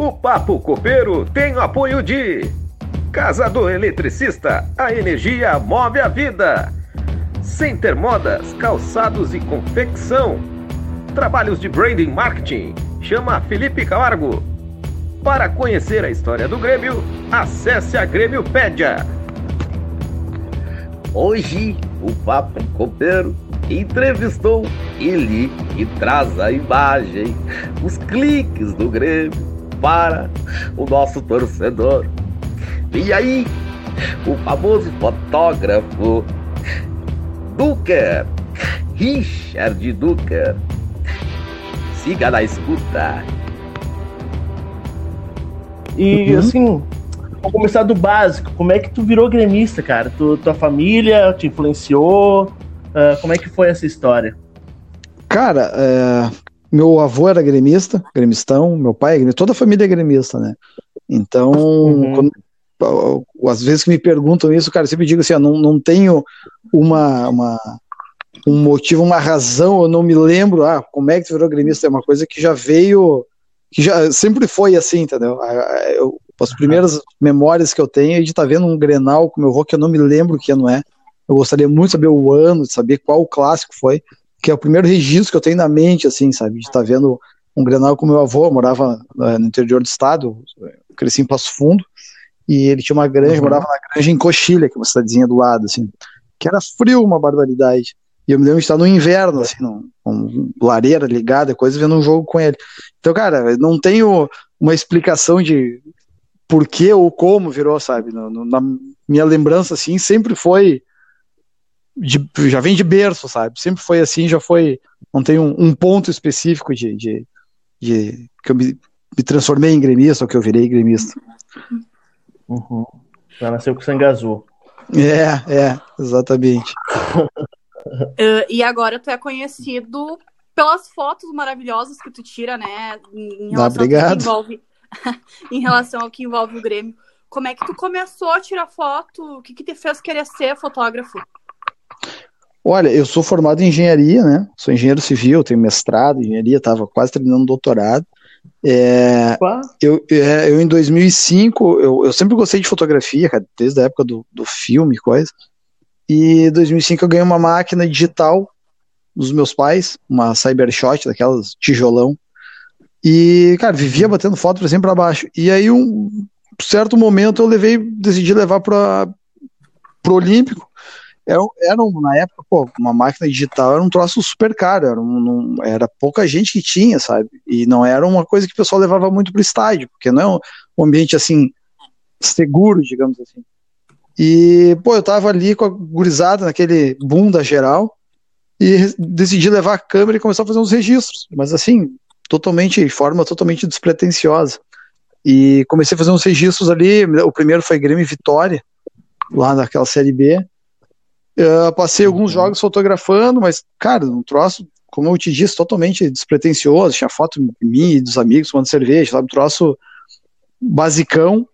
O Papo Copeiro tem o apoio de Casa do Eletricista, a energia move a vida. Center Modas, calçados e confecção. Trabalhos de branding marketing. Chama Felipe Camargo. Para conhecer a história do Grêmio, acesse a Grêmiopédia. Hoje, o Papo Copeiro entrevistou ele que traz a imagem, os cliques do Grêmio para o nosso torcedor. E aí, o famoso fotógrafo Duker, Richard Duker. Siga na escuta. E uhum. assim, vamos começar do básico. Como é que tu virou gremista, cara? Tu, tua família te influenciou? Uh, como é que foi essa história? Cara, é, meu avô era gremista, gremistão, meu pai é gremista, toda a família é gremista, né? Então, uhum. quando, às vezes que me perguntam isso, cara, eu sempre digo assim, ó, não, não tenho uma, uma, um motivo, uma razão, eu não me lembro, ah, como é que tu virou gremista, é uma coisa que já veio, que já sempre foi assim, entendeu? Eu, as primeiras memórias que eu tenho é de estar tá vendo um Grenal com meu avô, que eu não me lembro que não é, eu gostaria muito de saber o ano, de saber qual o clássico foi, que é o primeiro registro que eu tenho na mente, assim, sabe, de estar tá vendo um Grenal com meu avô, eu morava eh, no interior do estado, cresci em Passo Fundo, e ele tinha uma granja, uhum. morava na granja em Coxilha, que é uma cidadezinha do lado, assim, que era frio, uma barbaridade. E eu me lembro de estar no inverno, assim, com lareira ligada, coisa, vendo um jogo com ele. Então, cara, não tenho uma explicação de por que ou como virou, sabe? Na minha lembrança, assim, sempre foi. De, já vem de berço, sabe? Sempre foi assim, já foi. Não tem um, um ponto específico de, de, de, que eu me, me transformei em gremista ou que eu virei gremista. Uhum. Já nasceu com sangue azul. É, é, exatamente. uh, e agora tu é conhecido pelas fotos maravilhosas que tu tira, né? Em relação, ah, obrigado. Ao que envolve, em relação ao que envolve o Grêmio. Como é que tu começou a tirar foto? O que, que te fez querer ser fotógrafo? Olha, eu sou formado em engenharia, né? Sou engenheiro civil, tenho mestrado em engenharia, estava quase terminando o doutorado. É, eu, é, eu, em 2005, eu, eu sempre gostei de fotografia, cara, desde a época do, do filme coisa. E em 2005 eu ganhei uma máquina digital dos meus pais, uma Cybershot, daquelas tijolão. E, cara, vivia batendo foto pra cima e pra baixo. E aí, um certo momento, eu levei, decidi levar para pro Olímpico era, era um, na época, pô, uma máquina digital era um troço super caro, era, um, era pouca gente que tinha, sabe? E não era uma coisa que o pessoal levava muito pro estádio, porque não é um, um ambiente assim seguro, digamos assim. E, pô, eu tava ali com a gurizada naquele boom da geral e decidi levar a câmera e começar a fazer uns registros, mas assim, totalmente, de forma totalmente despretensiosa. E comecei a fazer uns registros ali, o primeiro foi Grêmio Vitória, lá naquela Série B, eu passei alguns uhum. jogos fotografando, mas, cara, um troço, como eu te disse, totalmente despretensioso. Tinha foto de mim e dos amigos tomando cerveja, sabe? Um troço basicão.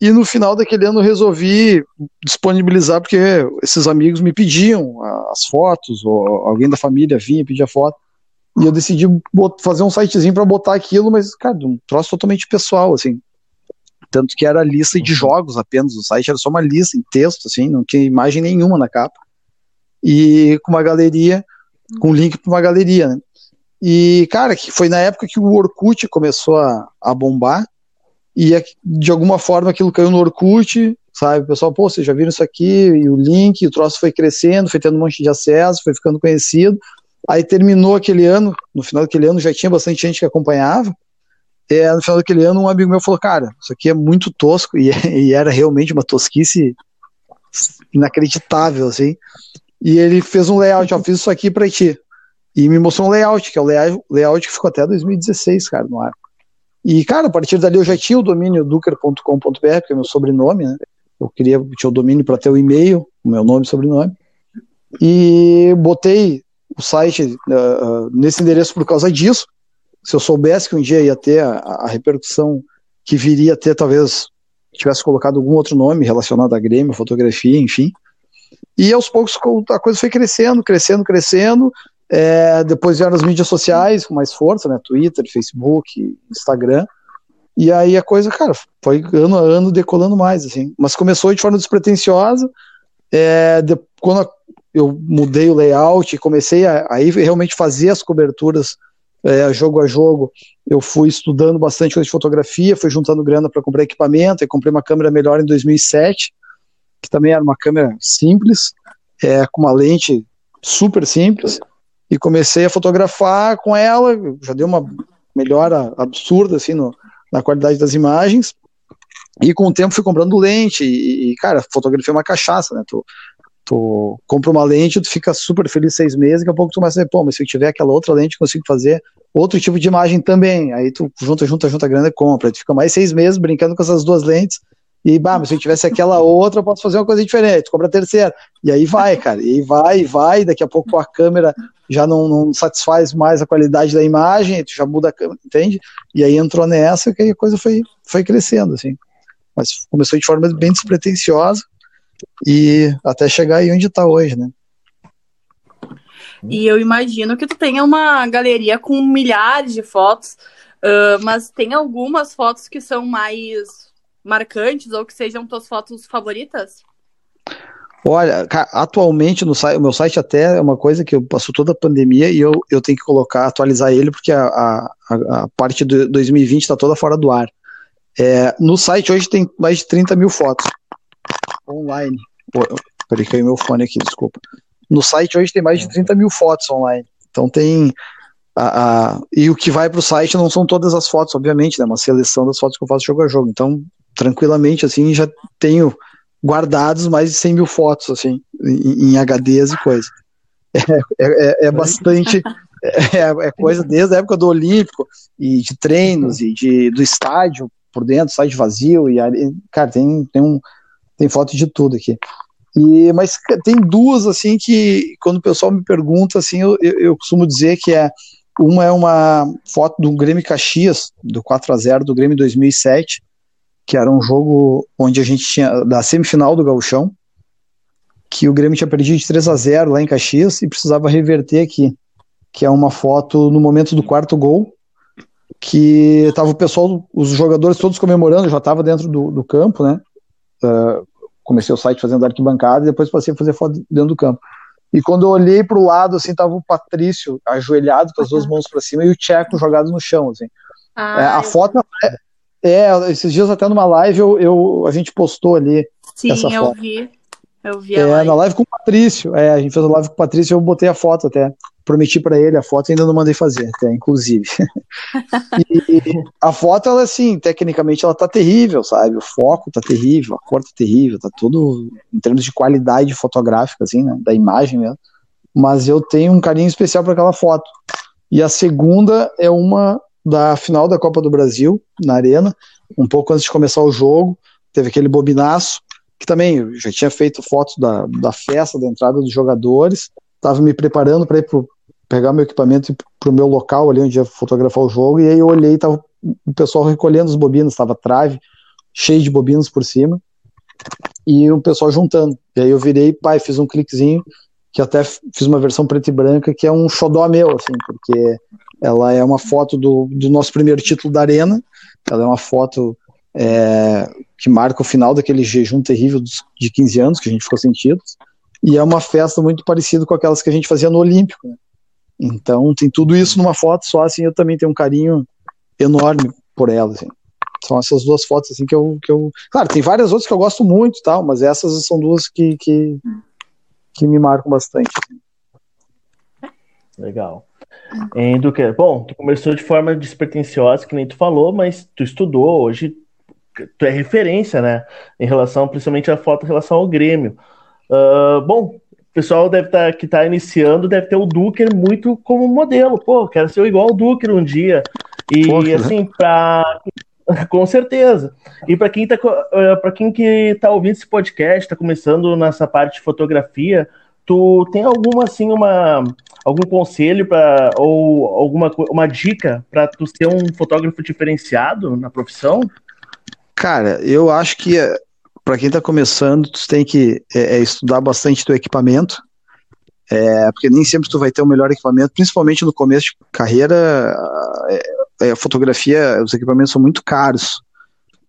E no final daquele ano eu resolvi disponibilizar, porque esses amigos me pediam as fotos, ou alguém da família vinha pedir a foto. E eu decidi fazer um sitezinho para botar aquilo, mas, cara, um troço totalmente pessoal, assim. Tanto que era lista de uhum. jogos apenas, o site era só uma lista em texto, assim, não tinha imagem nenhuma na capa e com uma galeria, com link para uma galeria, né? E, cara, que foi na época que o Orkut começou a, a bombar, e é de alguma forma aquilo caiu no Orkut, sabe? O pessoal, pô, vocês já viram isso aqui, e o link, o troço foi crescendo, foi tendo um monte de acesso, foi ficando conhecido. Aí terminou aquele ano, no final daquele ano já tinha bastante gente que acompanhava. É, no final daquele ano, um amigo meu falou: Cara, isso aqui é muito tosco, e, e era realmente uma tosquice inacreditável, assim. E ele fez um layout, ó, fiz isso aqui para ti. E me mostrou um layout, que é o layout, layout que ficou até 2016, cara, no ar. E, cara, a partir dali eu já tinha o domínio duker.com.br, que é meu sobrenome, né? Eu queria, tinha o domínio para ter o e-mail, o meu nome e sobrenome. E botei o site uh, nesse endereço por causa disso. Se eu soubesse que um dia ia ter a, a repercussão que viria a ter, talvez tivesse colocado algum outro nome relacionado a Grêmio, fotografia, enfim. E aos poucos a coisa foi crescendo, crescendo, crescendo. É, depois vieram as mídias sociais com mais força, né? Twitter, Facebook, Instagram. E aí a coisa, cara, foi ano a ano decolando mais, assim. Mas começou de forma despretensiosa. É, de, quando eu mudei o layout e comecei a aí realmente fazer as coberturas é, jogo a jogo, eu fui estudando bastante coisa de fotografia, fui juntando grana para comprar equipamento, e comprei uma câmera melhor em 2007, que também era uma câmera simples, é, com uma lente super simples, e comecei a fotografar com ela, já deu uma melhora absurda assim no, na qualidade das imagens. E com o tempo fui comprando lente e, e cara, fotografia é uma cachaça, né? Tu, tu compra uma lente, tu fica super feliz seis meses, daqui a pouco tu começa a dizer, pô, mas se eu tiver aquela outra lente, consigo fazer outro tipo de imagem também. Aí tu junta, junta, junta grana e compra. Tu fica mais seis meses brincando com essas duas lentes. E, bah, mas se eu tivesse aquela outra, eu posso fazer uma coisa diferente. Tu compra a terceira. E aí vai, cara. E vai, vai. Daqui a pouco a câmera já não, não satisfaz mais a qualidade da imagem, tu já muda a câmera, entende? E aí entrou nessa que a coisa foi, foi crescendo, assim. Mas começou de forma bem despretensiosa e até chegar aí onde está hoje, né? E eu imagino que tu tenha uma galeria com milhares de fotos, uh, mas tem algumas fotos que são mais marcantes ou que sejam tuas fotos favoritas? Olha, atualmente no site, o meu site até é uma coisa que eu passo toda a pandemia e eu, eu tenho que colocar, atualizar ele, porque a, a, a parte de 2020 está toda fora do ar. É, no site hoje tem mais de 30 mil fotos online. Pô, peraí, caiu meu fone aqui, desculpa. No site hoje tem mais de 30 mil fotos online. Então tem. A, a, e o que vai para o site não são todas as fotos, obviamente, né? Uma seleção das fotos que eu faço jogo a jogo. Então, tranquilamente, assim, já tenho guardados mais de 100 mil fotos, assim, em, em HDs e coisa. É, é, é bastante. É, é, coisa desde a época do Olímpico e de treinos e de, do estádio por dentro, estádio vazio e cara tem tem um tem foto de tudo aqui. E mas tem duas assim que quando o pessoal me pergunta assim eu, eu, costumo dizer que é uma é uma foto do Grêmio Caxias do 4 a 0 do Grêmio 2007 que era um jogo onde a gente tinha da semifinal do Gauchão, que o Grêmio tinha perdido de 3 a 0 lá em Caxias e precisava reverter aqui, que é uma foto no momento do quarto gol, que tava o pessoal, os jogadores todos comemorando, já estava dentro do, do, campo, né? Uh, comecei o site fazendo arquibancada e depois passei a fazer foto dentro do campo. E quando eu olhei para o lado, assim, tava o Patrício ajoelhado com as duas mãos para cima e o Tcheco jogado no chão, assim. Ah, é, a foto é, é, esses dias até numa live eu, eu a gente postou ali. Sim, essa eu foto. vi. Eu vi a é, live. na live com o Patrício. É, a gente fez a live com o Patrício e eu botei a foto até. Prometi para ele a foto e ainda não mandei fazer, até, inclusive. e a foto, ela, assim, tecnicamente ela tá terrível, sabe? O foco tá terrível, a cor tá terrível, tá tudo em termos de qualidade fotográfica, assim, né? Da imagem mesmo. Mas eu tenho um carinho especial para aquela foto. E a segunda é uma da final da Copa do Brasil, na Arena, um pouco antes de começar o jogo, teve aquele bobinaço, que também já tinha feito fotos da, da festa, da entrada dos jogadores, estava me preparando para ir pro, pegar meu equipamento para o meu local ali onde ia fotografar o jogo, e aí eu olhei tava o pessoal recolhendo os bobinos, estava trave, cheio de bobinos por cima, e o pessoal juntando. E aí eu virei, pai, fiz um cliquezinho, que até fiz uma versão preta e branca, que é um xodó meu, assim, porque ela é uma foto do, do nosso primeiro título da Arena. Ela é uma foto é, que marca o final daquele jejum terrível de 15 anos que a gente ficou títulos. E é uma festa muito parecida com aquelas que a gente fazia no Olímpico. Né? Então tem tudo isso numa foto só, assim, eu também tenho um carinho enorme por ela, assim. São essas duas fotos, assim, que eu, que eu... Claro, tem várias outras que eu gosto muito tal, mas essas são duas que, que, que me marcam bastante. Legal. Em do que? Bom, tu começou de forma despretensiosa, que nem tu falou, mas tu estudou, hoje tu é referência, né? Em relação, principalmente a foto em relação ao Grêmio. Uh, bom, o pessoal deve estar tá, que está iniciando deve ter o Duker muito como modelo. Pô, quero ser igual ao Duker um dia. E Poxa, assim, para com certeza. E para quem tá para quem que tá ouvindo esse podcast, está começando nessa parte de fotografia, tu tem alguma assim uma algum conselho para ou alguma uma dica para tu ser um fotógrafo diferenciado na profissão? Cara, eu acho que eh, para quem está começando, tu tem que é, estudar bastante teu equipamento, é, porque nem sempre tu vai ter o melhor equipamento, principalmente no começo de carreira. É, é, fotografia, os equipamentos são muito caros.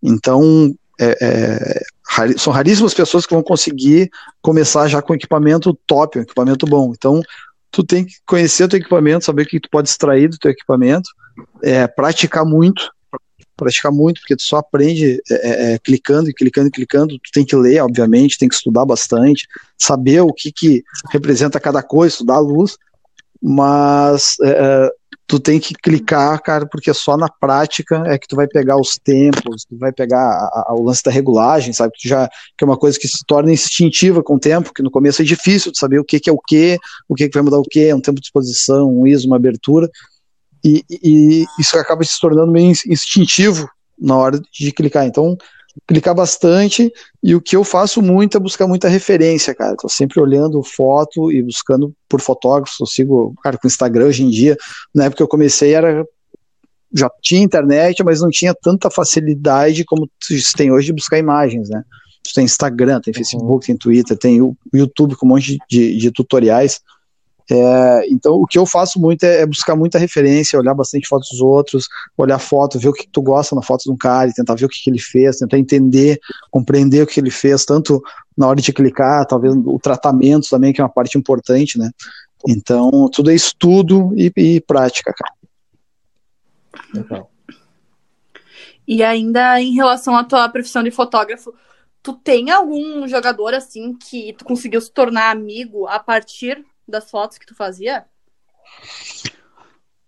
Então, é, é, são raríssimas pessoas que vão conseguir começar já com equipamento top, um equipamento bom. Então, tu tem que conhecer o teu equipamento, saber o que tu pode extrair do teu equipamento, é, praticar muito, praticar muito, porque tu só aprende é, é, é, clicando e clicando e clicando, tu tem que ler, obviamente, tem que estudar bastante, saber o que, que representa cada coisa, estudar a luz, mas é, é, tu tem que clicar, cara, porque só na prática é que tu vai pegar os tempos, tu vai pegar a, a, o lance da regulagem, sabe, que, já, que é uma coisa que se torna instintiva com o tempo, que no começo é difícil de saber o que, que é o que, o que, que vai mudar o que, um tempo de exposição, um ISO, uma abertura, e, e isso acaba se tornando meio instintivo na hora de clicar. Então, clicar bastante e o que eu faço muito é buscar muita referência, cara. Tô sempre olhando foto e buscando por fotógrafos. Eu sigo, cara, com Instagram hoje em dia. Na época que eu comecei era já tinha internet, mas não tinha tanta facilidade como tem hoje de buscar imagens, né? tem Instagram, tem Facebook, tem Twitter, tem o YouTube com um monte de, de tutoriais. É, então, o que eu faço muito é, é, buscar muita referência, olhar bastante fotos dos outros, olhar foto, ver o que tu gosta na foto de um cara e tentar ver o que, que ele fez, tentar entender, compreender o que ele fez, tanto na hora de clicar, talvez o tratamento também, que é uma parte importante, né? Então, tudo é estudo e, e prática, cara. Legal. E ainda em relação à tua profissão de fotógrafo, tu tem algum jogador assim que tu conseguiu se tornar amigo a partir das fotos que tu fazia?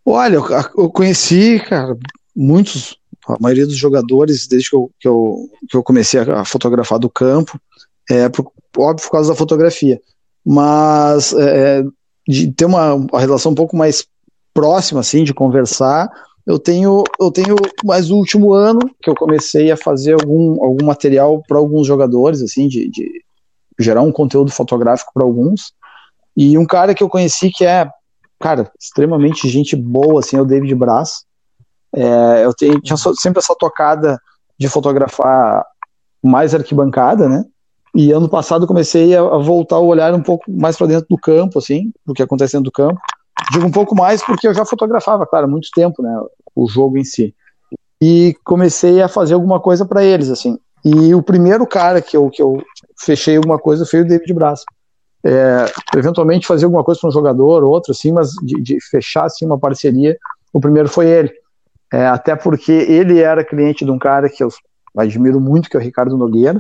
Olha, eu, eu conheci, cara, muitos, a maioria dos jogadores, desde que eu, que eu, que eu comecei a fotografar do campo, é, por, óbvio por causa da fotografia, mas é, é, de ter uma, uma relação um pouco mais próxima, assim, de conversar, eu tenho, eu tenho mais o último ano que eu comecei a fazer algum, algum material para alguns jogadores, assim, de, de gerar um conteúdo fotográfico para alguns, e um cara que eu conheci que é, cara, extremamente gente boa, assim, é o David Braz. É, eu tenho, tinha sempre essa tocada de fotografar mais arquibancada, né? E ano passado comecei a, a voltar o olhar um pouco mais para dentro do campo, assim, do que acontece dentro do campo. Digo um pouco mais porque eu já fotografava, claro, muito tempo, né? O jogo em si. E comecei a fazer alguma coisa para eles, assim. E o primeiro cara que eu, que eu fechei alguma coisa foi o David Braz é, eventualmente fazer alguma coisa para um jogador, outro, assim, mas de, de, fechar assim, uma parceria, o primeiro foi ele. É, até porque ele era cliente de um cara que eu admiro muito, que é o Ricardo Nogueira,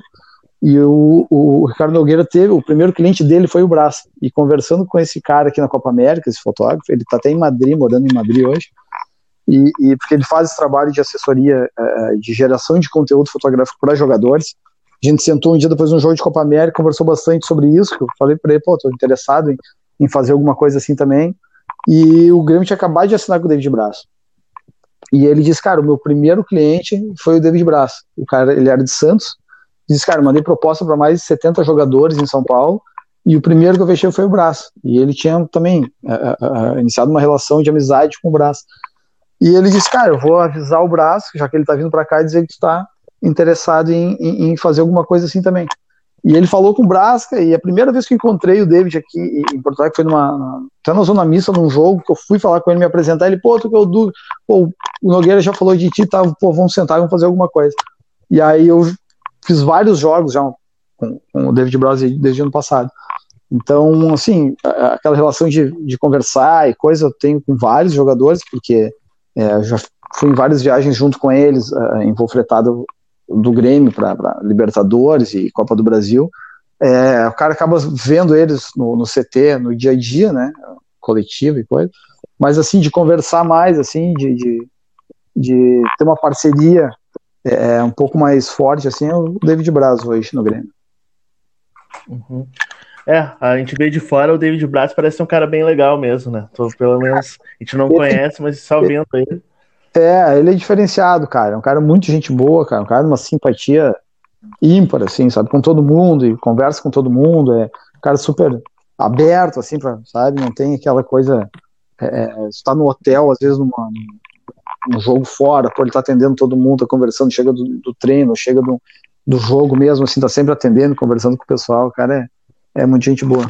e o, o Ricardo Nogueira teve, o primeiro cliente dele foi o Brás, e conversando com esse cara aqui na Copa América, esse fotógrafo, ele está até em Madrid, morando em Madrid hoje, e, e porque ele faz esse trabalho de assessoria, é, de geração de conteúdo fotográfico para jogadores, a gente sentou um dia depois de um jogo de Copa América, conversou bastante sobre isso. Eu falei para ele, pô, tô interessado em, em, fazer alguma coisa assim também. E o Grêmio tinha acabado de assinar com o David Braz. E ele disse, cara, o meu primeiro cliente foi o David Braz. O cara, ele era de Santos. Disse, cara, mandei proposta para mais de 70 jogadores em São Paulo. E o primeiro que eu fechei foi o Braz. E ele tinha também uh, uh, iniciado uma relação de amizade com o Braz. E ele disse, cara, eu vou avisar o Braz, já que ele tá vindo para cá, e dizer que tu tá interessado em, em, em, fazer alguma coisa assim também. E ele falou com o Brasca, e a primeira vez que encontrei o David aqui em Porto Alegre foi numa. Até na Zona Missa, num jogo, que eu fui falar com ele, me apresentar. Ele, pô, tu que é o. Pô, o Nogueira já falou de ti, tá? Pô, vamos sentar e vamos fazer alguma coisa. E aí eu fiz vários jogos já com, com o David Braz desde o ano passado. Então, assim, aquela relação de, de conversar e coisa eu tenho com vários jogadores, porque é, já fui em várias viagens junto com eles, uh, em Volfretado do Grêmio para Libertadores e Copa do Brasil, é, o cara acaba vendo eles no, no, CT, no dia a dia, né, coletivo e coisa, mas assim, de conversar mais, assim, de, de, de ter uma parceria é, um pouco mais forte, assim, é o David Braz hoje no Grêmio. Uhum. É, a gente vê de fora o David Braz parece ser um cara bem legal mesmo, né? Tô, pelo menos a gente não conhece, mas só vendo ele. É, ele é diferenciado, cara. É um cara muito gente boa, cara. Um cara de uma simpatia ímpar, assim, sabe? Com todo mundo e conversa com todo mundo. É um cara super aberto, assim, pra, sabe? Não tem aquela coisa. É, é está no hotel, às vezes, numa, num jogo fora, pô, ele tá atendendo todo mundo, tá conversando, chega do, do treino, chega do, do jogo mesmo, assim, tá sempre atendendo, conversando com o pessoal. O cara é, é muito gente boa.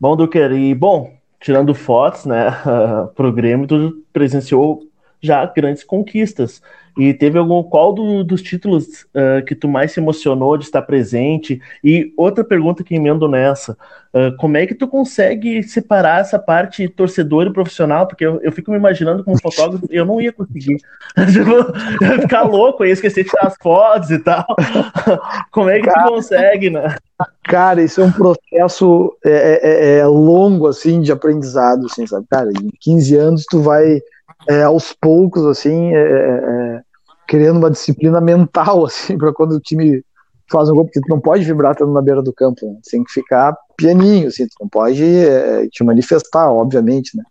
Bom, Duquer, e bom, tirando fotos, né, pro Grêmio, tu presenciou já grandes conquistas. E teve algum qual do, dos títulos uh, que tu mais se emocionou de estar presente? E outra pergunta que emendo nessa: uh, como é que tu consegue separar essa parte torcedor e profissional? Porque eu, eu fico me imaginando como fotógrafo, eu não ia conseguir. eu ia ficar louco, eu ia esquecer de tirar as fotos e tal. como é que cara, tu consegue, né? Cara, isso é um processo é, é, é longo, assim, de aprendizado, assim, sabe? Cara, em 15 anos tu vai é, aos poucos, assim, é, é, é criando uma disciplina mental, assim, para quando o time faz um gol, porque tu não pode vibrar estando na beira do campo, né? tem que ficar pianinho, assim, tu não pode é, te manifestar, obviamente, né?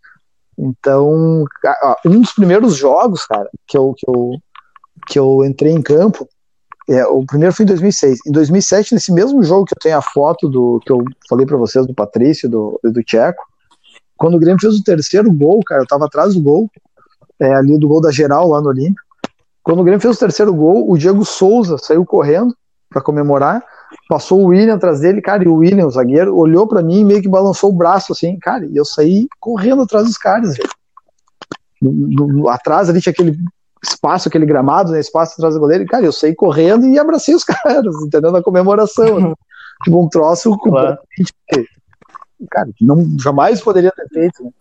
Então, um dos primeiros jogos, cara, que eu, que eu, que eu entrei em campo, é, o primeiro foi em 2006. Em 2007, nesse mesmo jogo que eu tenho a foto do que eu falei para vocês do Patrício, do, do Tcheco, quando o Grêmio fez o terceiro gol, cara, eu tava atrás do gol, é, ali do gol da geral lá no Olímpico. Quando o Grêmio fez o terceiro gol, o Diego Souza saiu correndo para comemorar, passou o William atrás dele, cara, e o William, o zagueiro, olhou para mim e meio que balançou o braço assim, cara, e eu saí correndo atrás dos caras, velho. No, no, atrás ali tinha aquele espaço, aquele gramado, né, espaço atrás do goleiro, e, cara, eu saí correndo e abracei os caras, entendeu? Na comemoração, né? tipo um troço completamente, cara, não, jamais poderia ter feito, né?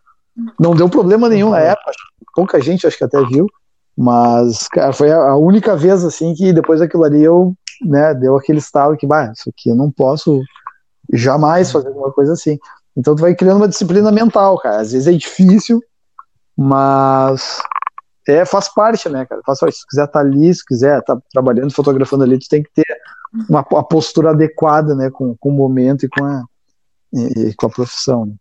Não deu problema nenhum na época, pouca gente acho que até viu, mas cara, foi a única vez assim que depois daquilo ali eu, né, deu aquele estalo que, bah, isso aqui eu não posso jamais fazer alguma coisa assim. Então tu vai criando uma disciplina mental, cara. Às vezes é difícil, mas é, faz parte, né, cara? Faz parte. Se quiser estar tá ali, se quiser estar tá trabalhando, fotografando ali, tu tem que ter uma, a postura adequada, né, com, com o momento e com a, e, e com a profissão. Né?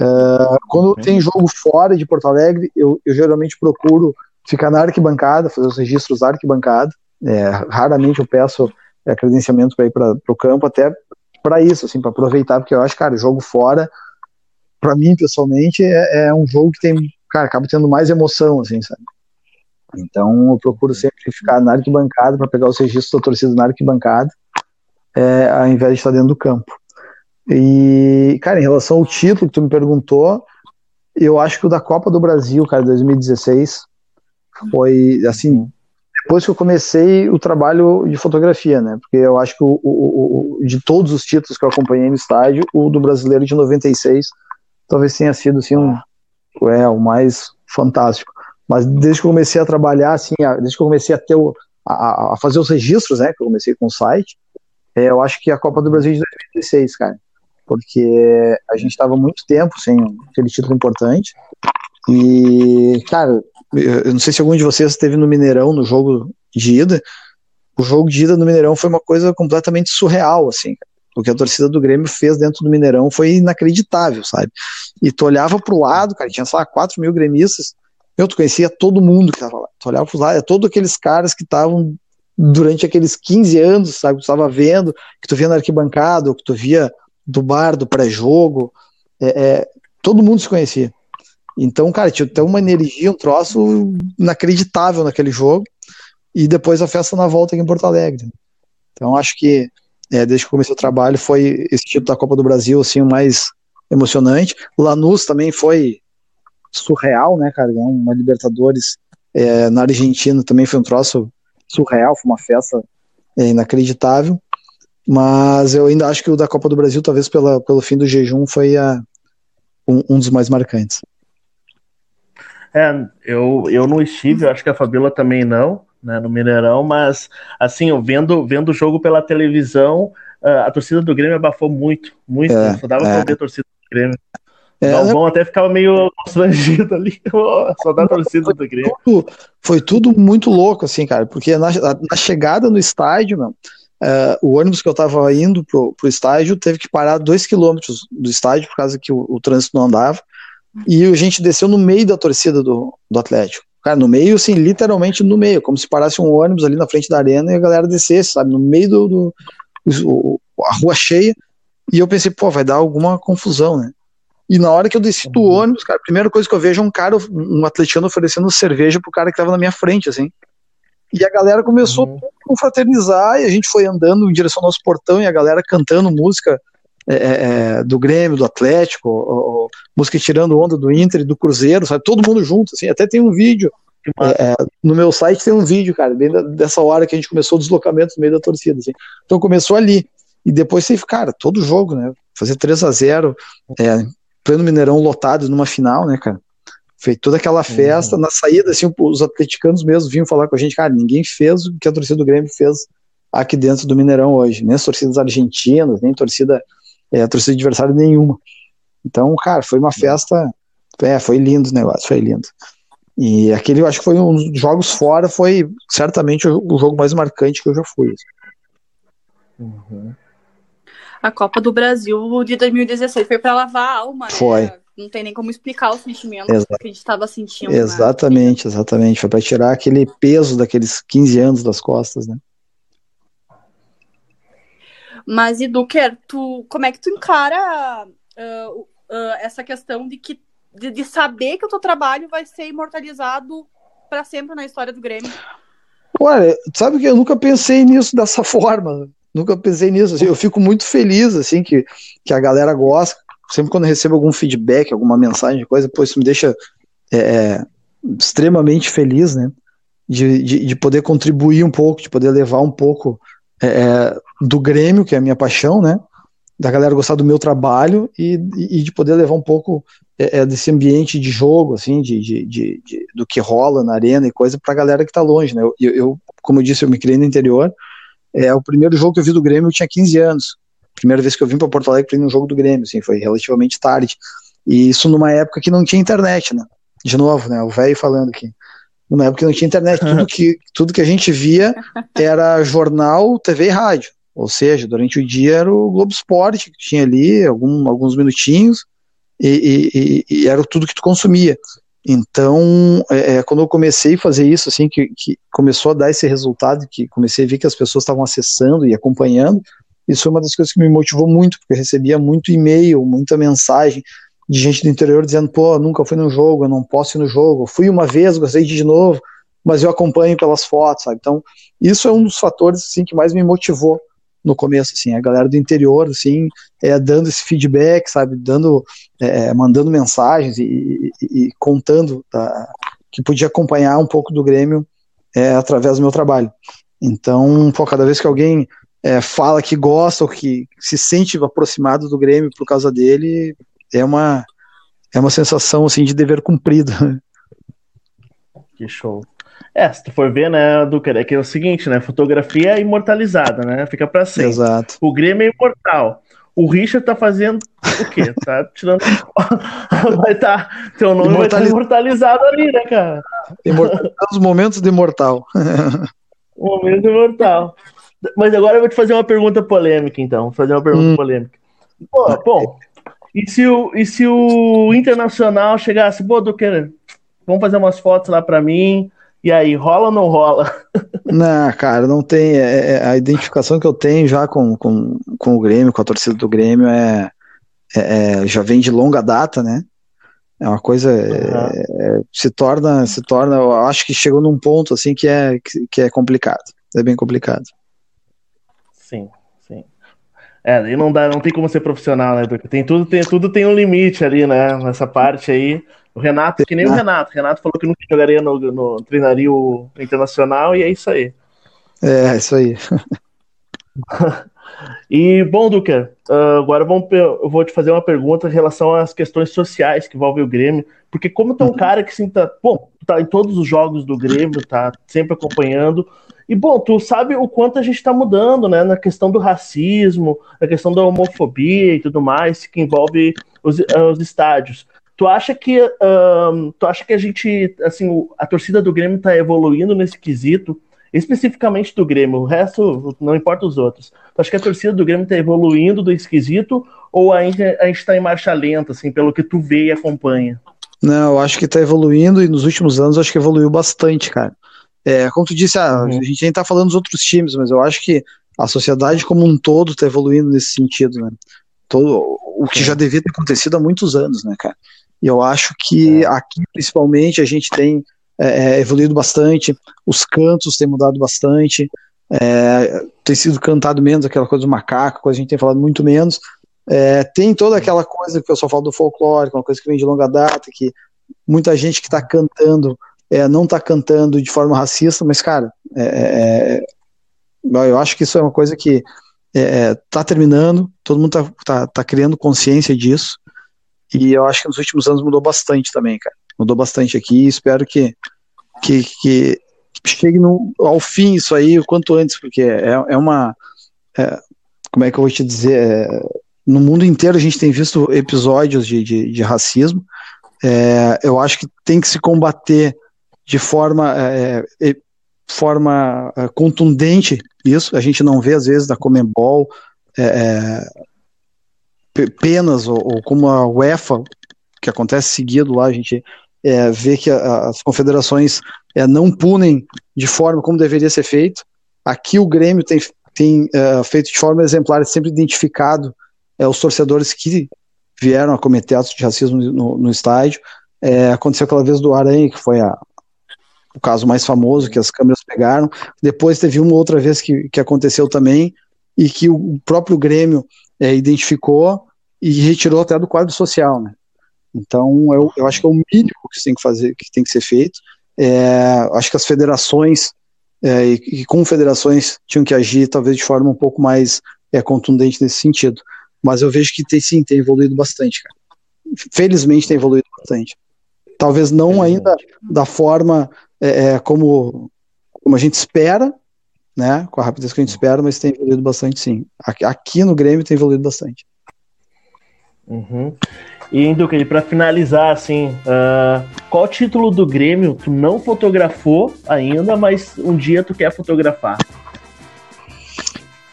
Uh, quando tem jogo fora de Porto Alegre, eu, eu, geralmente procuro ficar na arquibancada, fazer os registros da arquibancada. É, raramente eu peço é, credenciamento para ir para o campo, até para isso, assim, para aproveitar, porque eu acho, cara, jogo fora, para mim pessoalmente, é, é, um jogo que tem, cara, acaba tendo mais emoção, assim, sabe? Então eu procuro sempre ficar na arquibancada para pegar os registros da torcida na arquibancada, é, ao invés de estar dentro do campo. E, cara, em relação ao título que tu me perguntou, eu acho que o da Copa do Brasil, cara, 2016, foi, assim, depois que eu comecei o trabalho de fotografia, né? Porque eu acho que o, o, o, de todos os títulos que eu acompanhei no estádio, o do brasileiro de 96 talvez tenha sido, assim, um, é, o mais fantástico. Mas desde que eu comecei a trabalhar, assim, desde que eu comecei a ter o, a, a, fazer os registros, né? Que eu comecei com o site, é, eu acho que a Copa do Brasil de 2016, cara porque a gente estava muito tempo sem aquele título importante. E, cara, eu não sei se algum de vocês esteve no Mineirão no jogo de ida. O jogo de ida no Mineirão foi uma coisa completamente surreal, assim. O que a torcida do Grêmio fez dentro do Mineirão foi inacreditável, sabe? E tu olhava pro lado, cara, tinha, sei lá, 4 mil gremistas. Eu, tu conhecia todo mundo que tava lá. Tu olhava pro lado, é todos aqueles caras que estavam durante aqueles 15 anos, sabe? Que tu estava vendo, que tu via na arquibancada, ou que tu via do bar, do pré-jogo, é, é, todo mundo se conhecia. Então, cara, tinha até uma energia, um troço inacreditável naquele jogo. E depois a festa na volta aqui em Porto Alegre. Então, acho que é, desde que comecei o trabalho foi esse título da Copa do Brasil, assim, o mais emocionante. O Lanús também foi surreal, né, cara? Uma Libertadores é, na Argentina também foi um troço surreal, foi uma festa é, inacreditável. Mas eu ainda acho que o da Copa do Brasil, talvez pela, pelo fim do jejum, foi a, um, um dos mais marcantes. É, eu, eu não estive, eu acho que a Fabíola também não, né, no Mineirão, mas assim, eu vendo, vendo o jogo pela televisão, a torcida do Grêmio abafou muito, muito, é, só dava é. pra ver a torcida do Grêmio. É, o Galvão até ficava meio constrangido ali, só da torcida do Grêmio. Tudo, foi tudo muito louco, assim, cara, porque na, na chegada no estádio, meu, Uh, o ônibus que eu estava indo pro, pro estádio teve que parar dois quilômetros do estádio por causa que o, o, trânsito não andava. E a gente desceu no meio da torcida do, do Atlético. Cara, no meio, assim, literalmente no meio, como se parasse um ônibus ali na frente da arena e a galera descesse, sabe? No meio do. do, do a rua cheia. E eu pensei, pô, vai dar alguma confusão, né? E na hora que eu desci do uhum. ônibus, cara, a primeira coisa que eu vejo é um cara, um atletiano oferecendo cerveja pro cara que tava na minha frente, assim. E a galera começou uhum. a confraternizar e a gente foi andando em direção ao nosso portão e a galera cantando música é, é, é do Grêmio, do Atlético, música tirando onda do Inter do Cruzeiro, sabe? Todo mundo junto, assim. Até tem um vídeo. É, é, no meu site tem um vídeo, cara, bem da, dessa hora que a gente começou o deslocamento no meio da torcida. Assim. Então começou ali. E depois você, cara, todo jogo, né? Fazer 3 a 0 é, pleno Mineirão lotado numa final, né, cara? Fez toda aquela festa, uhum. na saída, assim, os atleticanos mesmo vinham falar com a gente, cara, ninguém fez o que a torcida do Grêmio fez aqui dentro do Mineirão hoje, nem as torcidas argentinas, nem torcida, é, torcida adversária nenhuma. Então, cara, foi uma festa, é, foi lindo o negócio, foi lindo. E aquele, eu acho que foi um dos jogos fora, foi certamente o, o jogo mais marcante que eu já fui. Uhum. A Copa do Brasil de 2016 foi para lavar a alma, né? Foi. Né? Não tem nem como explicar o sentimento que a gente estava sentindo. Exatamente, né? exatamente. Foi para tirar aquele peso daqueles 15 anos das costas, né? Mas, Eduker, tu, como é que tu encara uh, uh, essa questão de que de, de, saber que o teu trabalho vai ser imortalizado para sempre na história do Grêmio? Olha, sabe que eu nunca pensei nisso dessa forma. Nunca pensei nisso. Assim, eu fico muito feliz assim que, que a galera gosta. Sempre quando recebo algum feedback, alguma mensagem, coisa, pô, isso me deixa é, é, extremamente feliz, né? De, de, de, poder contribuir um pouco, de poder levar um pouco é, é do Grêmio, que é a minha paixão, né? Da galera gostar do meu trabalho e, e de poder levar um pouco é, é, desse ambiente de jogo, assim, de, de, de, de, do que rola na arena e coisa para a galera que está longe, né? Eu, eu, como eu disse, eu me criei no interior, é, o primeiro jogo que eu vi do Grêmio eu tinha 15 anos. Primeira vez que eu vim para Porto Alegre para um jogo do Grêmio, assim, foi relativamente tarde. E isso numa época que não tinha internet, né? De novo, né? O velho falando aqui. Numa época que não tinha internet, tudo que, tudo que a gente via era jornal, TV e rádio. Ou seja, durante o dia era o Globo Esporte, que tinha ali algum, alguns minutinhos, e, e, e, era tudo que tu consumia. Então, é, é, quando eu comecei a fazer isso, assim, que, que, começou a dar esse resultado, que comecei a ver que as pessoas estavam acessando e acompanhando, isso foi uma das coisas que me motivou muito, porque eu recebia muito e-mail, muita mensagem de gente do interior dizendo, pô, nunca fui no jogo, eu não posso ir no jogo, fui uma vez, gostei de de novo, mas eu acompanho pelas fotos, sabe? Então, isso é um dos fatores, assim, que mais me motivou no começo, assim, a galera do interior, assim, é, dando esse feedback, sabe, dando, é, mandando mensagens e, e, e contando tá, que podia acompanhar um pouco do Grêmio é, através do meu trabalho. Então, pô, cada vez que alguém é, fala que gosta ou que se sente aproximado do Grêmio por causa dele, é uma, é uma sensação, assim, de dever cumprido. Que show. É, se tu for ver, né, Duca, é que é o seguinte, né? Fotografia é imortalizada, né? Fica pra sempre. Exato. O Grêmio é imortal. O Richard tá fazendo o quê? Tá tirando. vai tá. Teu nome vai estar tá imortalizado ali, né, cara? Os momentos de imortal. Momento imortal. Mas agora eu vou te fazer uma pergunta polêmica, então. Vou fazer uma pergunta hum. polêmica. Pô, bom, e se, o, e se o Internacional chegasse, pô, Duque, vamos fazer umas fotos lá pra mim, e aí, rola ou não rola? Não, cara, não tem. É, é, a identificação que eu tenho já com, com, com o Grêmio, com a torcida do Grêmio, é, é, é já vem de longa data, né? É uma coisa. Uhum. se torna. Se torna. Eu acho que chegou num ponto assim que é, que, que é complicado. É bem complicado. Sim, sim. É, e não dá, não tem como ser profissional, né, Tem tudo, tem, tudo tem um limite ali, né? Nessa parte aí. O Renato, que nem o Renato. O Renato falou que nunca jogaria no, no treinaria o Internacional e é isso aí. É, é isso aí. e, bom, Duca, uh, agora vamos, eu vou te fazer uma pergunta em relação às questões sociais que envolvem o Grêmio, porque como tu é um uhum. cara que, assim, tá, bom, tá em todos os jogos do Grêmio, tá sempre acompanhando, e, bom, tu sabe o quanto a gente está mudando, né, na questão do racismo, na questão da homofobia e tudo mais, que envolve os, os estádios. Tu acha que um, tu acha que a gente, assim, a torcida do Grêmio está evoluindo nesse quesito, especificamente do Grêmio, o resto não importa os outros. Tu acha que a torcida do Grêmio está evoluindo do esquisito ou ainda a gente está em marcha lenta, assim, pelo que tu vê e acompanha? Não, eu acho que está evoluindo e nos últimos anos acho que evoluiu bastante, cara. É, como tu disse, ah, uhum. a gente nem tá falando dos outros times, mas eu acho que a sociedade como um todo está evoluindo nesse sentido, né? Todo, o que já devia ter acontecido há muitos anos, né, cara? E eu acho que é. aqui, principalmente, a gente tem é, é, evoluído bastante, os cantos têm mudado bastante, é, tem sido cantado menos aquela coisa do macaco, coisa a gente tem falado muito menos. É, tem toda aquela coisa que o pessoal fala do folclore, uma coisa que vem de longa data, que muita gente que está cantando é, não está cantando de forma racista, mas, cara, é, é, é eu acho que isso é uma coisa que está terminando, todo mundo está tá, tá criando consciência disso, e eu acho que nos últimos anos mudou bastante também, cara. Mudou bastante aqui, e espero que, que, que chegue no, ao fim isso aí o quanto antes, porque é, é uma. É, como é que eu vou te dizer? É, no mundo inteiro a gente tem visto episódios de, de, de racismo. É, eu acho que tem que se combater de forma, é, é, forma contundente isso. A gente não vê, às vezes, da Comembol penas, ou, ou, como a UEFA, que acontece seguido lá, a gente vê que a, as confederações não punem de forma como deveria ser feito. Aqui o Grêmio tem, tem feito de forma exemplar, sempre identificado é, os torcedores que vieram a cometer atos de racismo no, no estádio. É, aconteceu aquela vez do Aranha, que foi a, o caso mais famoso que as câmeras pegaram. Depois teve uma outra vez que, que aconteceu também, e que o próprio Grêmio é, identificou e retirou até do quadro social. Né? Então, eu, eu acho que é o mínimo que tem que fazer, que tem que ser feito. É, acho que as federações é, e, e confederações tinham que agir talvez de forma um pouco mais é, contundente nesse sentido. Mas eu vejo que tem sim, tem evoluído bastante, cara. Felizmente tem evoluído bastante. Talvez não ainda da forma é, é, como, como a gente espera, né? Com a rapidez que a gente espera, mas tem evoluído bastante sim. Aqui, aqui no Grêmio tem evoluído bastante. Uhum. E Duque, para finalizar, assim, uh, qual título do Grêmio tu não fotografou ainda, mas um dia tu quer fotografar?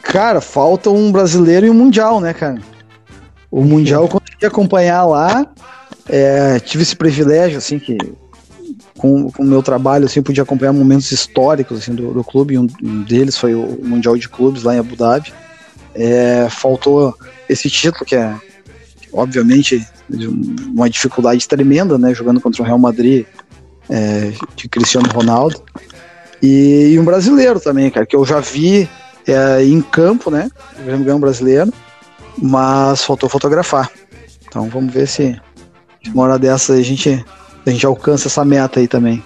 Cara, falta um brasileiro e um mundial, né, cara? O mundial eu consegui acompanhar lá. É, tive esse privilégio, assim, que com, com o meu trabalho, assim, pude acompanhar momentos históricos assim, do, do clube. Um, um, deles foi o Mundial de Clubes lá em Abu Dhabi. É, faltou esse título, que é, obviamente, uma dificuldade tremenda, né? Jogando contra o Real Madrid é, de Cristiano Ronaldo. E, e um brasileiro também, cara, que eu já vi é, em campo, né? Um brasileiro, mas faltou fotografar. Então vamos ver se, se uma hora dessa a gente, a gente alcança essa meta aí também.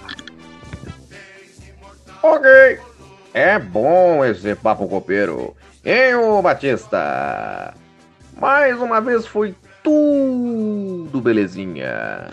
Ok. É bom esse papo copeiro. Hein, ô Batista? Mais uma vez foi tudo belezinha.